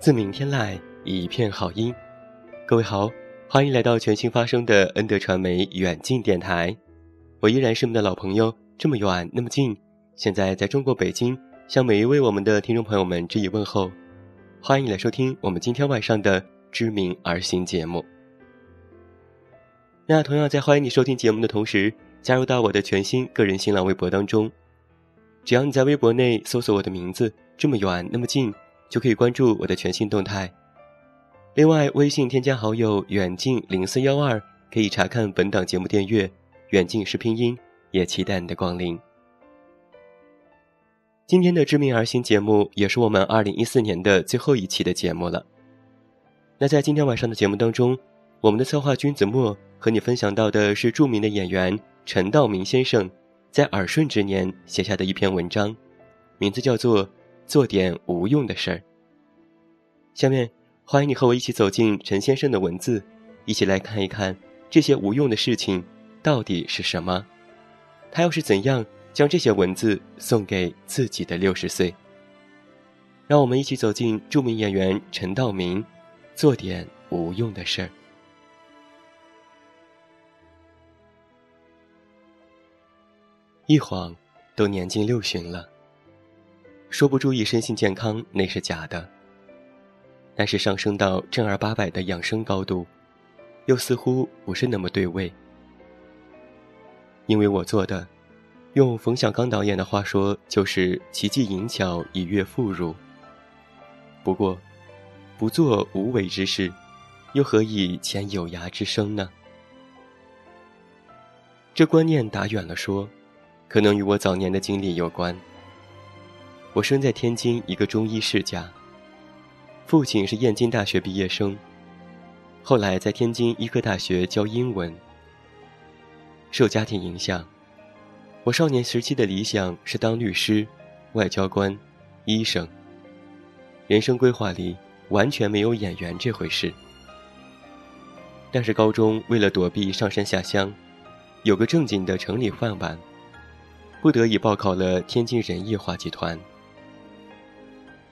自明天籁，一片好音。各位好，欢迎来到全新发声的恩德传媒远近电台。我依然是你们的老朋友，这么远那么近。现在在中国北京，向每一位我们的听众朋友们致以问候。欢迎你来收听我们今天晚上的知名儿行节目。那同样在欢迎你收听节目的同时，加入到我的全新个人新浪微博当中。只要你在微博内搜索我的名字，这么远那么近。就可以关注我的全新动态。另外，微信添加好友“远近零四幺二”，可以查看本档节目订阅。远近是拼音，也期待你的光临。今天的知名而行节目，也是我们二零一四年的最后一期的节目了。那在今天晚上的节目当中，我们的策划君子墨和你分享到的是著名的演员陈道明先生在耳顺之年写下的一篇文章，名字叫做。做点无用的事儿。下面，欢迎你和我一起走进陈先生的文字，一起来看一看这些无用的事情到底是什么。他又是怎样将这些文字送给自己的六十岁？让我们一起走进著名演员陈道明，做点无用的事儿。一晃，都年近六旬了。说不注意身心健康那是假的，但是上升到正儿八百的养生高度，又似乎不是那么对味。因为我做的，用冯小刚导演的话说，就是奇技淫巧以悦妇孺。不过，不做无为之事，又何以遣有涯之生呢？这观念打远了说，可能与我早年的经历有关。我生在天津一个中医世家，父亲是燕京大学毕业生，后来在天津医科大学教英文。受家庭影响，我少年时期的理想是当律师、外交官、医生。人生规划里完全没有演员这回事。但是高中为了躲避上山下乡，有个正经的城里饭碗，不得已报考了天津人艺话剧团。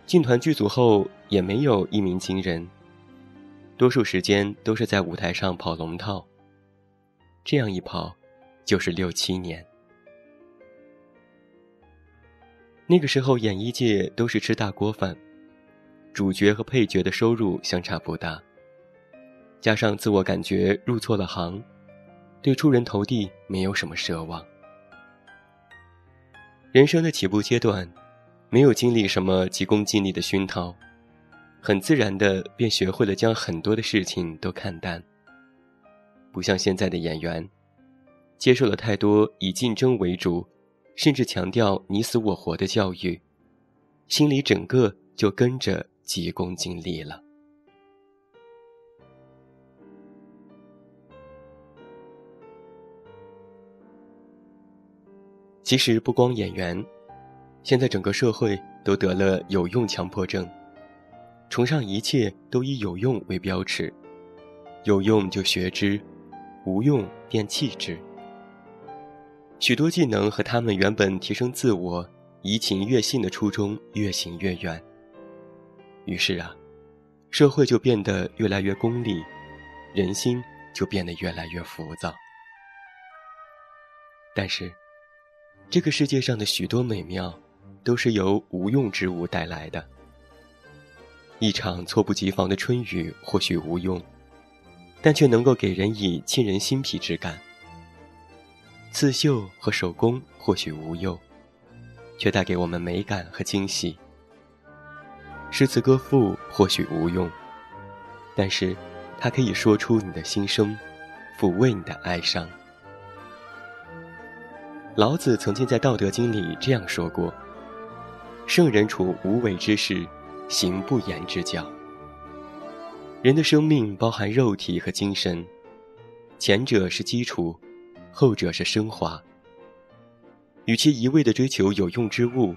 进团剧组后也没有一鸣惊人，多数时间都是在舞台上跑龙套。这样一跑，就是六七年。那个时候演艺界都是吃大锅饭，主角和配角的收入相差不大，加上自我感觉入错了行，对出人头地没有什么奢望。人生的起步阶段。没有经历什么急功近利的熏陶，很自然的便学会了将很多的事情都看淡。不像现在的演员，接受了太多以竞争为主，甚至强调你死我活的教育，心里整个就跟着急功近利了。其实不光演员。现在整个社会都得了有用强迫症，崇尚一切都以有用为标尺，有用就学之，无用便弃之。许多技能和他们原本提升自我、怡情悦性的初衷越行越远。于是啊，社会就变得越来越功利，人心就变得越来越浮躁。但是，这个世界上的许多美妙，都是由无用之物带来的。一场猝不及防的春雨或许无用，但却能够给人以沁人心脾之感。刺绣和手工或许无用，却带给我们美感和惊喜。诗词歌赋或许无用，但是，它可以说出你的心声，抚慰你的哀伤。老子曾经在《道德经》里这样说过：“圣人处无为之事，行不言之教。”人的生命包含肉体和精神，前者是基础，后者是升华。与其一味的追求有用之物，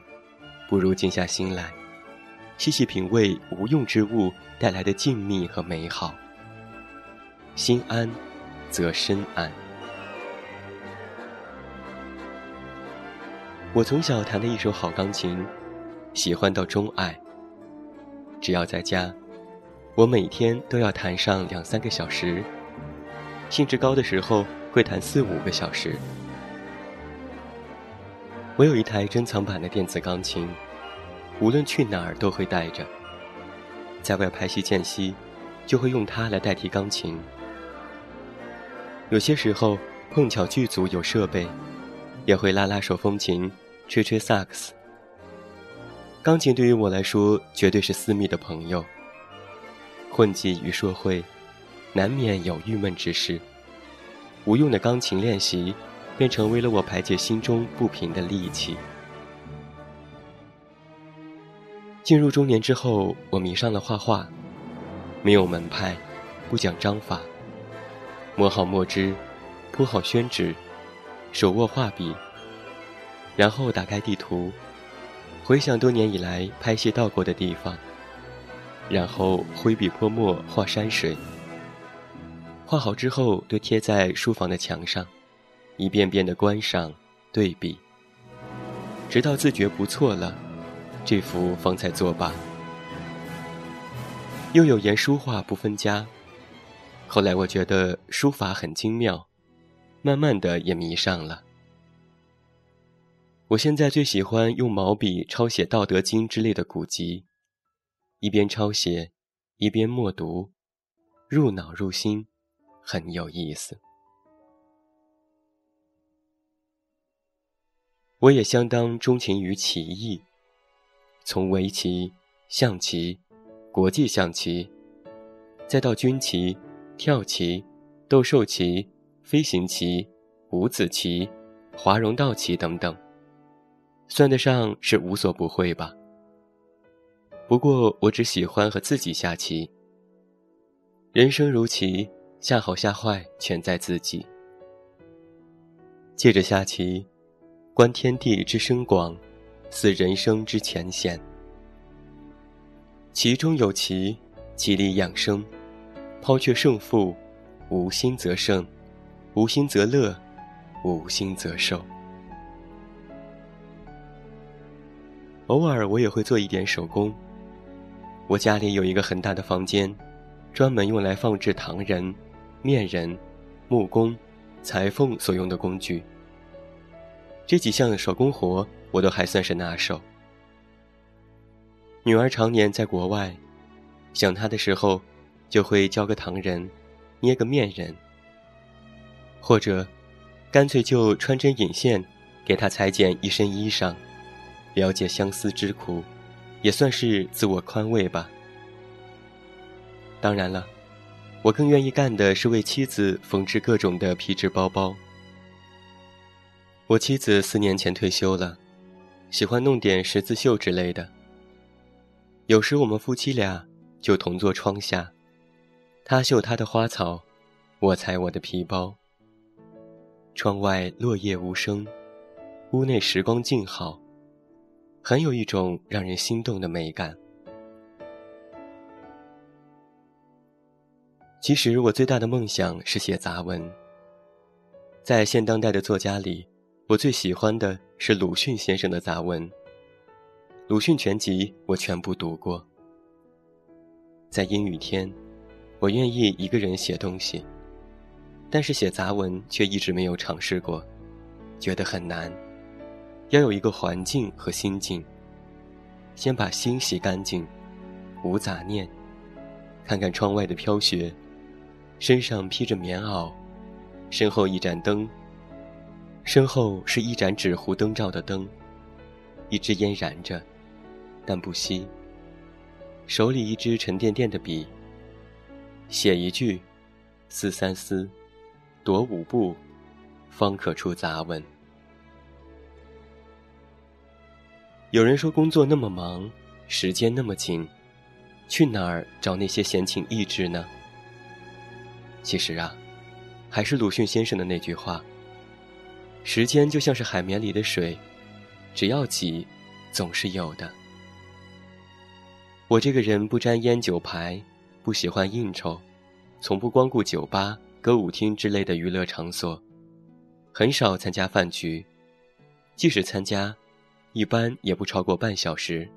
不如静下心来。细细品味无用之物带来的静谧和美好，心安，则身安。我从小弹的一手好钢琴，喜欢到钟爱。只要在家，我每天都要弹上两三个小时，兴致高的时候会弹四五个小时。我有一台珍藏版的电子钢琴。无论去哪儿都会带着，在外拍戏间隙，就会用它来代替钢琴。有些时候碰巧剧组有设备，也会拉拉手风琴，吹吹萨克斯。钢琴对于我来说绝对是私密的朋友。混迹于社会，难免有郁闷之事，无用的钢琴练习，便成为了我排解心中不平的利器。进入中年之后，我迷上了画画，没有门派，不讲章法，磨好墨汁，铺好宣纸，手握画笔，然后打开地图，回想多年以来拍戏到过的地方，然后挥笔泼墨画山水。画好之后，都贴在书房的墙上，一遍遍的观赏、对比，直到自觉不错了。这幅方才作罢。又有言书画不分家，后来我觉得书法很精妙，慢慢的也迷上了。我现在最喜欢用毛笔抄写《道德经》之类的古籍，一边抄写，一边默读，入脑入心，很有意思。我也相当钟情于棋艺。从围棋、象棋、国际象棋，再到军棋、跳棋、斗兽棋、飞行棋、五子棋、华容道棋等等，算得上是无所不会吧。不过我只喜欢和自己下棋。人生如棋，下好下坏全在自己。借着下棋，观天地之深广。似人生之浅显，其中有棋，其力养生。抛却胜负，无心则胜，无心则乐，无心则寿。偶尔我也会做一点手工。我家里有一个很大的房间，专门用来放置糖人、面人、木工、裁缝所用的工具。这几项手工活。我都还算是拿手。女儿常年在国外，想她的时候，就会教个糖人，捏个面人，或者，干脆就穿针引线，给她裁剪一身衣裳，了解相思之苦，也算是自我宽慰吧。当然了，我更愿意干的是为妻子缝制各种的皮质包包。我妻子四年前退休了。喜欢弄点十字绣之类的。有时我们夫妻俩就同坐窗下，他绣他的花草，我裁我的皮包。窗外落叶无声，屋内时光静好，很有一种让人心动的美感。其实我最大的梦想是写杂文。在现当代的作家里。我最喜欢的是鲁迅先生的杂文，鲁迅全集我全部读过。在阴雨天，我愿意一个人写东西，但是写杂文却一直没有尝试过，觉得很难。要有一个环境和心境，先把心洗干净，无杂念，看看窗外的飘雪，身上披着棉袄，身后一盏灯，身后是一盏纸糊灯罩的灯，一支烟燃着。但不息。手里一支沉甸甸的笔，写一句，思三思，踱五步，方可出杂文。有人说工作那么忙，时间那么紧，去哪儿找那些闲情逸致呢？其实啊，还是鲁迅先生的那句话：时间就像是海绵里的水，只要挤，总是有的。我这个人不沾烟酒牌，不喜欢应酬，从不光顾酒吧、歌舞厅之类的娱乐场所，很少参加饭局，即使参加，一般也不超过半小时。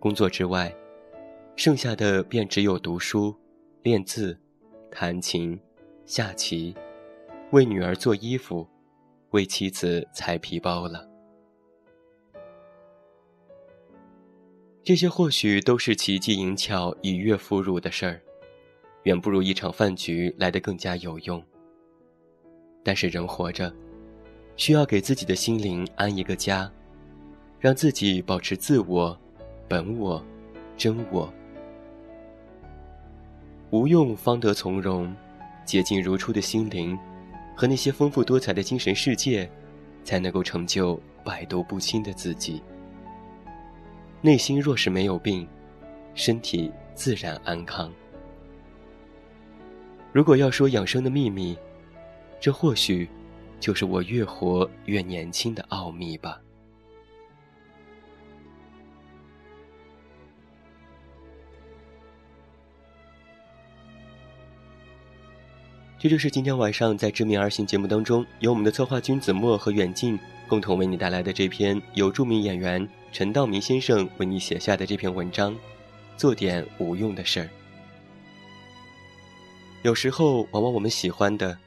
工作之外，剩下的便只有读书、练字、弹琴、下棋、为女儿做衣服、为妻子裁皮包了。这些或许都是奇技淫巧、以悦妇孺的事儿，远不如一场饭局来得更加有用。但是人活着，需要给自己的心灵安一个家，让自己保持自我、本我、真我。无用方得从容，洁净如初的心灵，和那些丰富多彩的精神世界，才能够成就百毒不侵的自己。内心若是没有病，身体自然安康。如果要说养生的秘密，这或许就是我越活越年轻的奥秘吧。这就是今天晚上在《知名而行》节目当中，由我们的策划君子墨和远近共同为你带来的这篇由著名演员。陈道明先生为你写下的这篇文章，做点无用的事儿。有时候，往往我们喜欢的，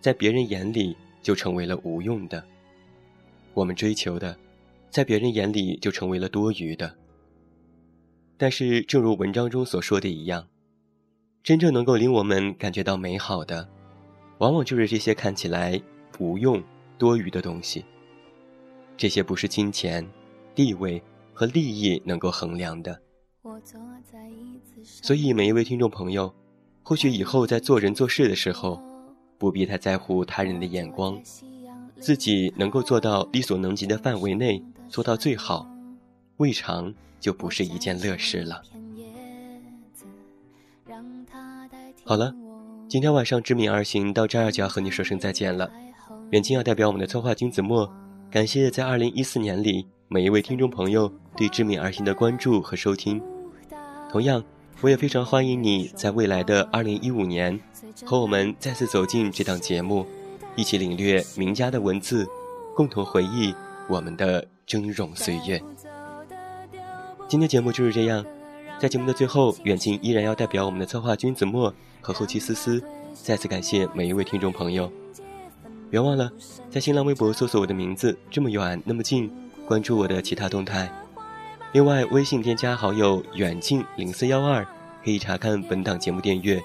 在别人眼里就成为了无用的；我们追求的，在别人眼里就成为了多余的。但是，正如文章中所说的一样，真正能够令我们感觉到美好的，往往就是这些看起来无用、多余的东西。这些不是金钱。地位和利益能够衡量的，所以每一位听众朋友，或许以后在做人做事的时候，不必太在乎他人的眼光，自己能够做到力所能及的范围内做到最好，未尝就不是一件乐事了。好了，今天晚上知名而行到这儿就要和你说声再见了。远近要代表我们的策划君子墨，感谢在二零一四年里。每一位听众朋友对知名而行的关注和收听，同样，我也非常欢迎你在未来的二零一五年，和我们再次走进这档节目，一起领略名家的文字，共同回忆我们的峥嵘岁月。今天节目就是这样，在节目的最后，远近依然要代表我们的策划君子墨和后期思思，再次感谢每一位听众朋友。别忘了在新浪微博搜索我的名字，这么远那么近。关注我的其他动态，另外微信添加好友远近零四幺二，可以查看本档节目订阅。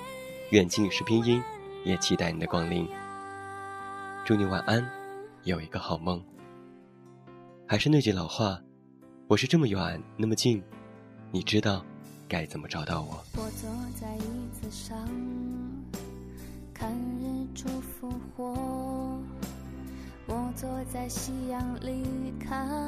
远近是拼音，也期待你的光临。祝你晚安，有一个好梦。还是那句老话，我是这么远那么近，你知道该怎么找到我。我坐在椅子上，看日出复活。我坐在夕阳里看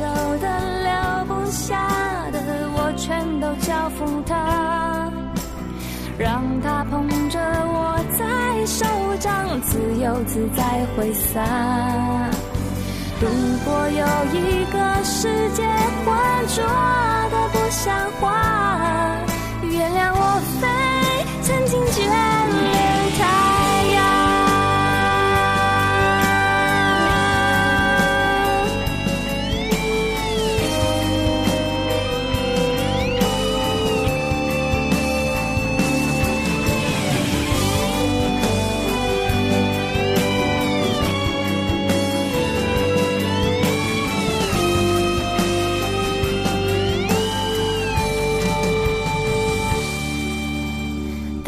走的、留不下的，我全都交付他，让他捧着我在手掌，自由自在挥洒。如果有一个世界浑浊的不像话，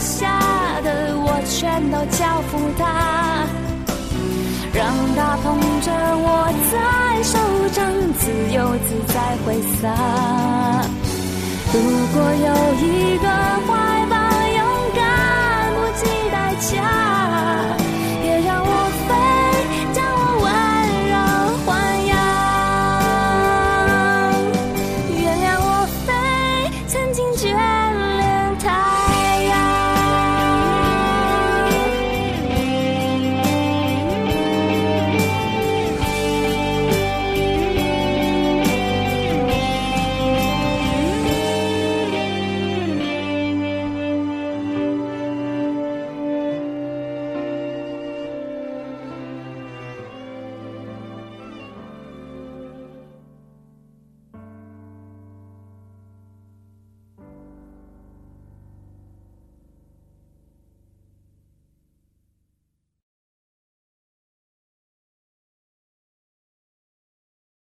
下的我全都交付他。让他捧着我在手掌自由自在挥洒。如果有一个怀抱勇敢不计代价。